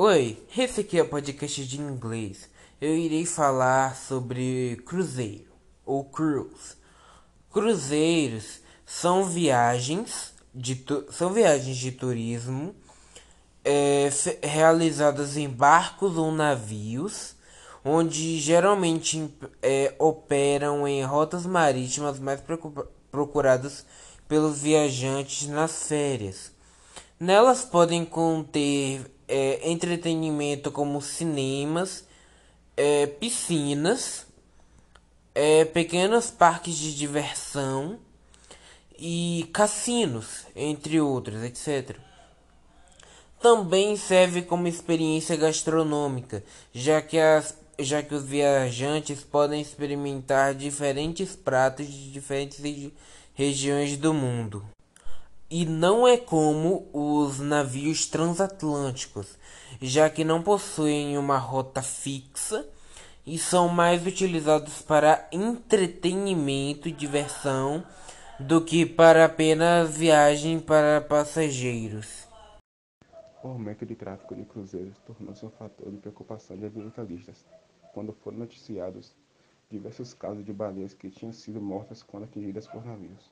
Oi, esse aqui é o podcast de inglês. Eu irei falar sobre cruzeiro ou cruise. Cruzeiros são viagens de, são viagens de turismo é, realizadas em barcos ou navios, onde geralmente é, operam em rotas marítimas mais procuradas pelos viajantes nas férias. Nelas podem conter é, entretenimento como cinemas, é, piscinas, é, pequenos parques de diversão e cassinos, entre outros, etc. Também serve como experiência gastronômica, já que, as, já que os viajantes podem experimentar diferentes pratos de diferentes regi regiões do mundo. E não é como os navios transatlânticos, já que não possuem uma rota fixa e são mais utilizados para entretenimento e diversão do que para apenas viagem para passageiros. O aumento de tráfego de cruzeiros tornou-se um fator de preocupação de ambientalistas, quando foram noticiados diversos casos de baleias que tinham sido mortas quando atingidas por navios.